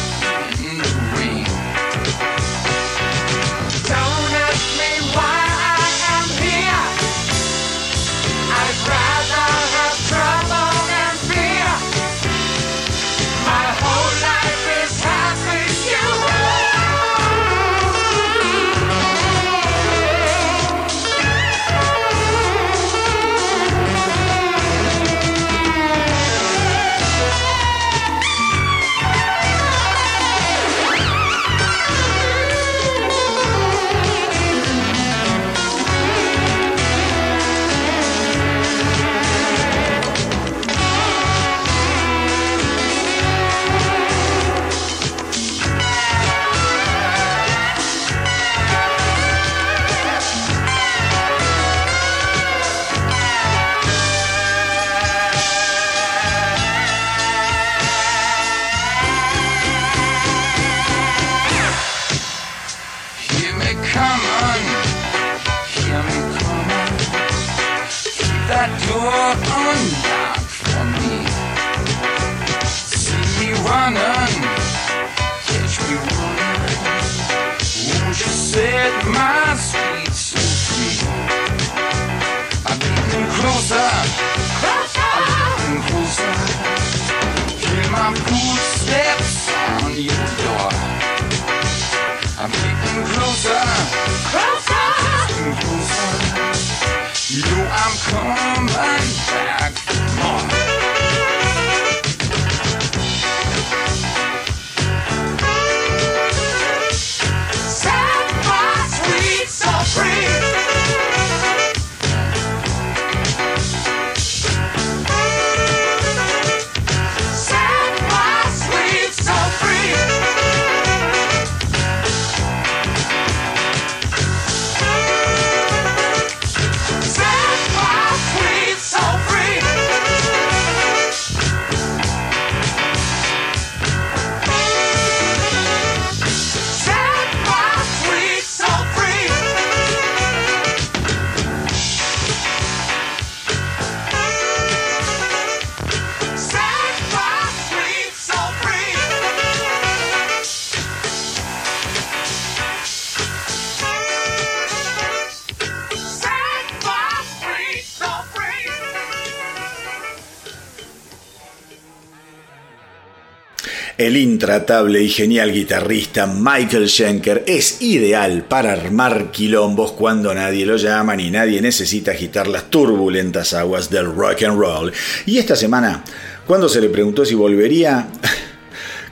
[SPEAKER 2] intratable y genial guitarrista Michael Schenker es ideal para armar quilombos cuando nadie lo llama ni nadie necesita agitar las turbulentas aguas del rock and roll. Y esta semana, cuando se le preguntó si volvería...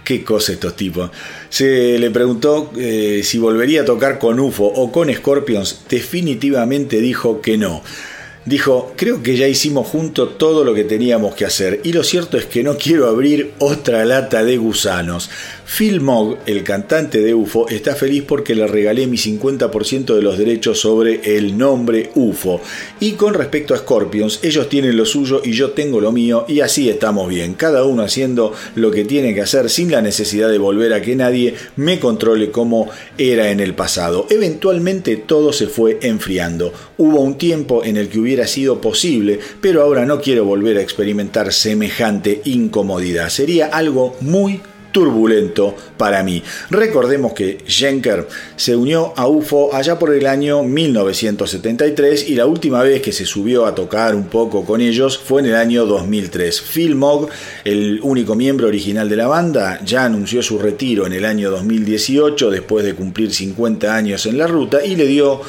[SPEAKER 2] Qué cosa estos tipos. Se le preguntó eh, si volvería a tocar con UFO o con Scorpions. Definitivamente dijo que no. Dijo, creo que ya hicimos junto todo lo que teníamos que hacer y lo cierto es que no quiero abrir otra lata de gusanos. Phil Mogg, el cantante de UFO, está feliz porque le regalé mi 50% de los derechos sobre el nombre UFO. Y con respecto a Scorpions, ellos tienen lo suyo y yo tengo lo mío y así estamos bien, cada uno haciendo lo que tiene que hacer sin la necesidad de volver a que nadie me controle como era en el pasado. Eventualmente todo se fue enfriando. Hubo un tiempo en el que hubiera sido posible, pero ahora no quiero volver a experimentar semejante incomodidad. Sería algo muy turbulento para mí. Recordemos que Schenker se unió a UFO allá por el año 1973 y la última vez que se subió a tocar un poco con ellos fue en el año 2003. Phil Mogg, el único miembro original de la banda, ya anunció su retiro en el año 2018 después de cumplir 50 años en la ruta y le dio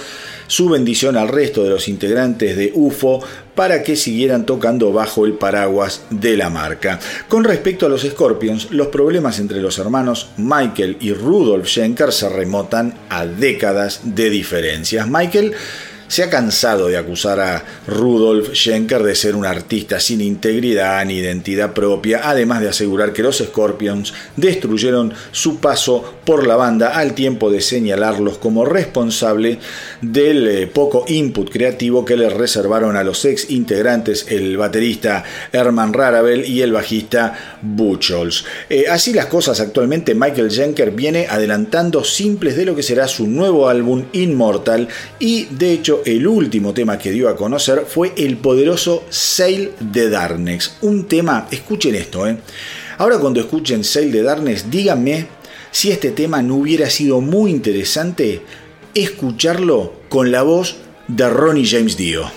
[SPEAKER 2] su bendición al resto de los integrantes de UFO para que siguieran tocando bajo el paraguas de la marca. Con respecto a los Scorpions, los problemas entre los hermanos Michael y Rudolf Schenker se remotan a décadas de diferencias. Michael se ha cansado de acusar a Rudolf Schenker de ser un artista sin integridad ni identidad propia, además de asegurar que los Scorpions destruyeron su paso por la banda al tiempo de señalarlos como responsable del eh, poco input creativo que les reservaron a los ex integrantes, el baterista Herman Rarabel y el bajista Buchholz. Eh, así las cosas actualmente, Michael Schenker viene adelantando simples de lo que será su nuevo álbum Immortal y de hecho el último tema que dio a conocer fue el poderoso Sail de Darkness. Un tema, escuchen esto, eh. Ahora cuando escuchen Sail de Darkness, díganme si este tema no hubiera sido muy interesante escucharlo con la voz de Ronnie James Dio.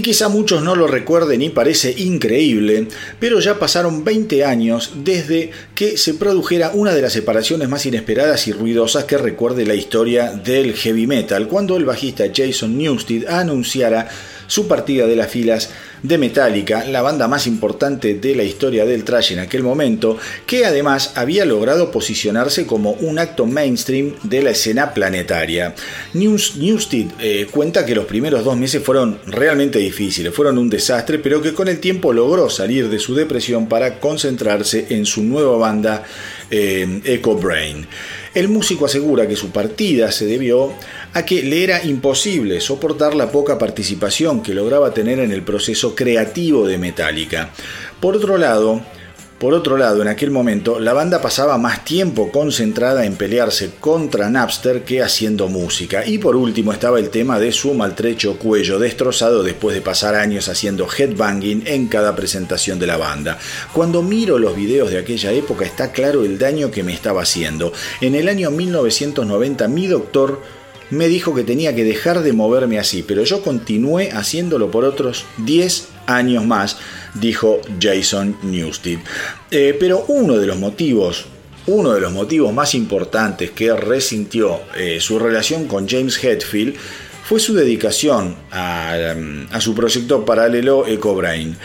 [SPEAKER 2] Y quizá muchos no lo recuerden y parece increíble, pero ya pasaron 20 años desde que se produjera una de las separaciones más inesperadas y ruidosas que recuerde la historia del heavy metal, cuando el bajista Jason Newsted anunciara su partida de las filas de Metallica, la banda más importante de la historia del thrash en aquel momento, que además había logrado posicionarse como un acto mainstream de la escena planetaria. News, Newsted eh, cuenta que los primeros dos meses fueron realmente difíciles, fueron un desastre, pero que con el tiempo logró salir de su depresión para concentrarse en su nueva banda eh, Echo Brain. El músico asegura que su partida se debió a que le era imposible soportar la poca participación que lograba tener en el proceso creativo de Metallica. Por otro lado, por otro lado, en aquel momento, la banda pasaba más tiempo concentrada en pelearse contra Napster que haciendo música. Y por último estaba el tema de su maltrecho cuello destrozado después de pasar años haciendo headbanging en cada presentación de la banda. Cuando miro los videos de aquella época está claro el daño que me estaba haciendo. En el año 1990 mi doctor me dijo que tenía que dejar de moverme así, pero yo continué haciéndolo por otros 10 años más, dijo Jason Newsted. Eh, pero uno de los motivos uno de los motivos más importantes que resintió eh, su relación con James Hetfield fue su dedicación a, a su proyecto paralelo EcoBrain.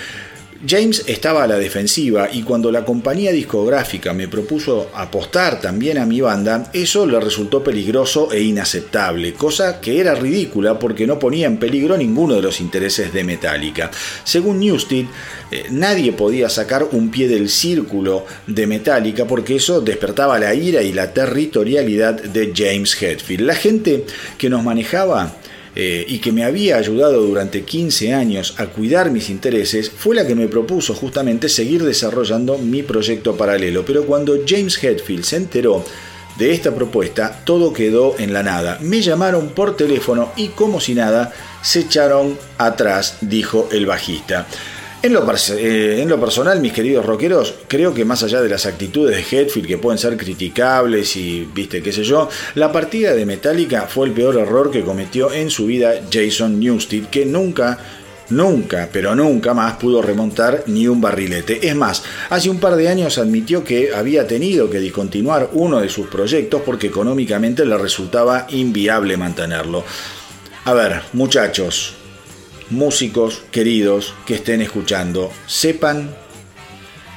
[SPEAKER 2] James estaba a la defensiva y cuando la compañía discográfica me propuso apostar también a mi banda, eso le resultó peligroso e inaceptable, cosa que era ridícula porque no ponía en peligro ninguno de los intereses de Metallica. Según Newsted, eh, nadie podía sacar un pie del círculo de Metallica porque eso despertaba la ira y la territorialidad de James Hetfield. La gente que nos manejaba eh, y que me había ayudado durante 15 años a cuidar mis intereses, fue la que me propuso justamente seguir desarrollando mi proyecto paralelo. Pero cuando James Hetfield se enteró de esta propuesta, todo quedó en la nada. Me llamaron por teléfono y como si nada, se echaron atrás, dijo el bajista. Eh, en lo, personal, mis queridos rockeros, creo que más allá de las actitudes de Hetfield que pueden ser criticables y viste qué sé yo, la partida de Metallica fue el peor error que cometió en su vida Jason Newsted, que nunca Nunca, pero nunca más pudo remontar ni un barrilete. Es más, hace un par de años admitió que había tenido que discontinuar uno de sus proyectos porque económicamente le resultaba inviable mantenerlo. A ver, muchachos, músicos queridos que estén escuchando, sepan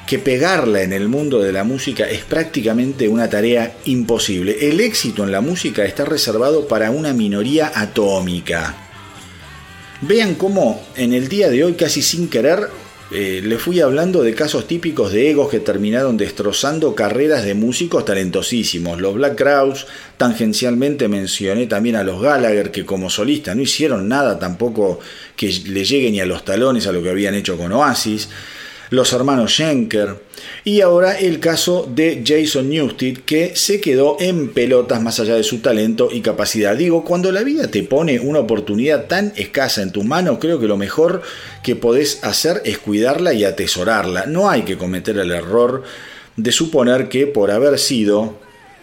[SPEAKER 2] que pegarla en el mundo de la música es prácticamente una tarea imposible. El éxito en la música está reservado para una minoría atómica. Vean cómo en el día de hoy, casi sin querer, eh, le fui hablando de casos típicos de egos que terminaron destrozando carreras de músicos talentosísimos. Los Black Crowes, tangencialmente mencioné también a los Gallagher, que como solista no hicieron nada tampoco que le llegue ni a los talones a lo que habían hecho con Oasis.
[SPEAKER 5] Los hermanos Schenker y ahora el caso de Jason Newsted que se quedó en pelotas más allá de su talento y capacidad. Digo, cuando la vida te pone una oportunidad tan escasa en tus manos, creo que lo mejor que podés hacer es cuidarla y atesorarla. No hay que cometer el error de suponer que por haber sido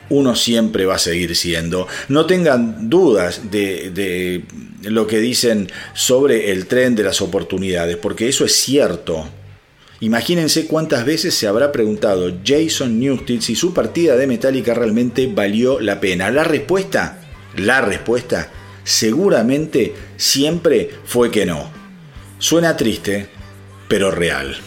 [SPEAKER 5] uno siempre va a seguir siendo. No tengan dudas de, de, lo que dicen sobre el tren de las oportunidades, porque eso es cierto. Imagínense cuántas veces se habrá preguntado Jason Newsted si su partida de Metallica realmente valió la pena. La respuesta, la respuesta, seguramente siempre fue que no. Suena triste, pero real.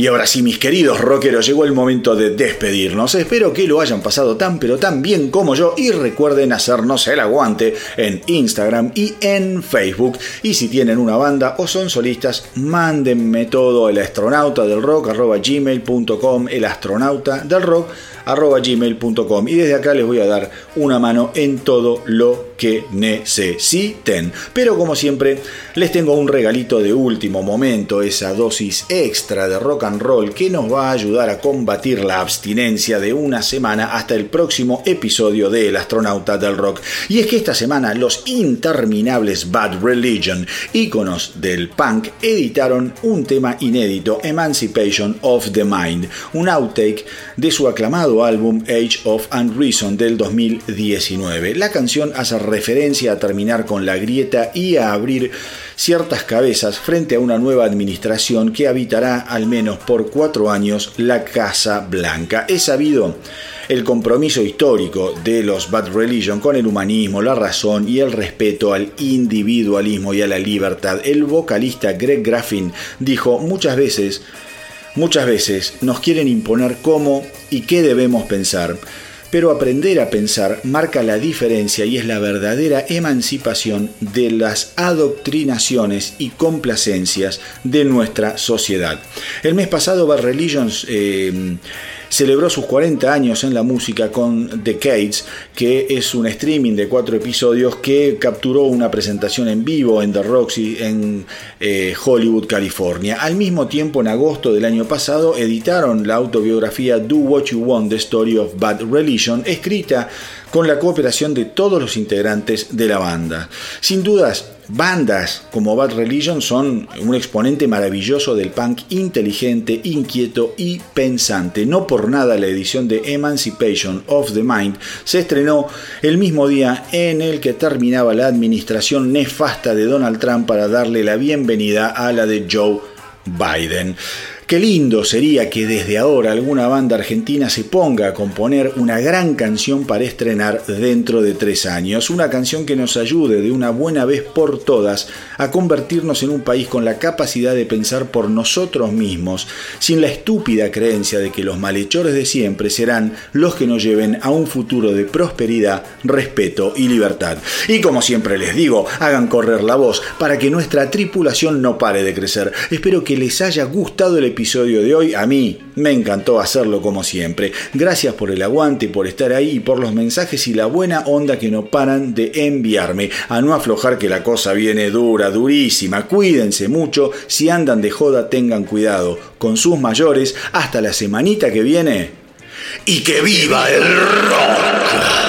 [SPEAKER 2] Y ahora sí, mis queridos rockeros, llegó el momento de despedirnos. Espero que lo hayan pasado tan pero tan bien como yo y recuerden hacernos el aguante en Instagram y en Facebook. Y si tienen una banda o son solistas, mándenme todo el astronauta del rock gmail.com, el astronauta del rock y desde acá les voy a dar una mano en todo lo que necesiten. Pero como siempre, les tengo un regalito de último momento, esa dosis extra de rock and roll que nos va a ayudar a combatir la abstinencia de una semana hasta el próximo episodio de El astronauta del rock. Y es que esta semana los interminables Bad Religion, íconos del punk, editaron un tema inédito, Emancipation of the Mind, un outtake de su aclamado álbum Age of Unreason del 2019. La canción hace referencia a terminar con la grieta y a abrir ciertas cabezas frente a una nueva administración que habitará al menos por cuatro años la Casa Blanca. Es sabido el compromiso histórico de los Bad Religion con el humanismo, la razón y el respeto al individualismo y a la libertad. El vocalista Greg Graffin dijo muchas veces Muchas veces nos quieren imponer cómo y qué debemos pensar, pero aprender a pensar marca la diferencia y es la verdadera emancipación de las adoctrinaciones y complacencias de nuestra sociedad. El mes pasado Bad Religions eh, celebró sus 40 años en la música con Decades, que es un streaming de cuatro episodios que capturó una presentación en vivo en The Roxy en eh, Hollywood, California. Al mismo tiempo, en agosto del año pasado, editaron la autobiografía Do What You Want, The Story of Bad Religion, escrita con la cooperación de todos los integrantes de la banda. Sin dudas, bandas como Bad Religion son un exponente maravilloso del punk inteligente, inquieto y pensante. No por nada la edición de Emancipation of the Mind se estrenó el mismo día en el que terminaba la administración nefasta de Donald Trump para darle la bienvenida a la de Joe Biden. Qué lindo sería que desde ahora alguna banda argentina se ponga a componer una gran canción para estrenar dentro de tres años. Una canción que nos ayude de una buena vez por todas a convertirnos en un país con la capacidad de pensar por nosotros mismos, sin la estúpida creencia de que los malhechores de siempre serán los que nos lleven a un futuro de prosperidad, respeto y libertad. Y como siempre les digo, hagan correr la voz para que nuestra tripulación no pare de crecer. Espero que les haya gustado el episodio de hoy. A mí me encantó hacerlo como siempre. Gracias por el aguante, por estar ahí y por los mensajes y la buena onda que no paran de enviarme. A no aflojar que la cosa viene dura, durísima. Cuídense mucho. Si andan de joda, tengan cuidado con sus mayores. Hasta la semanita que viene. Y que viva el rock.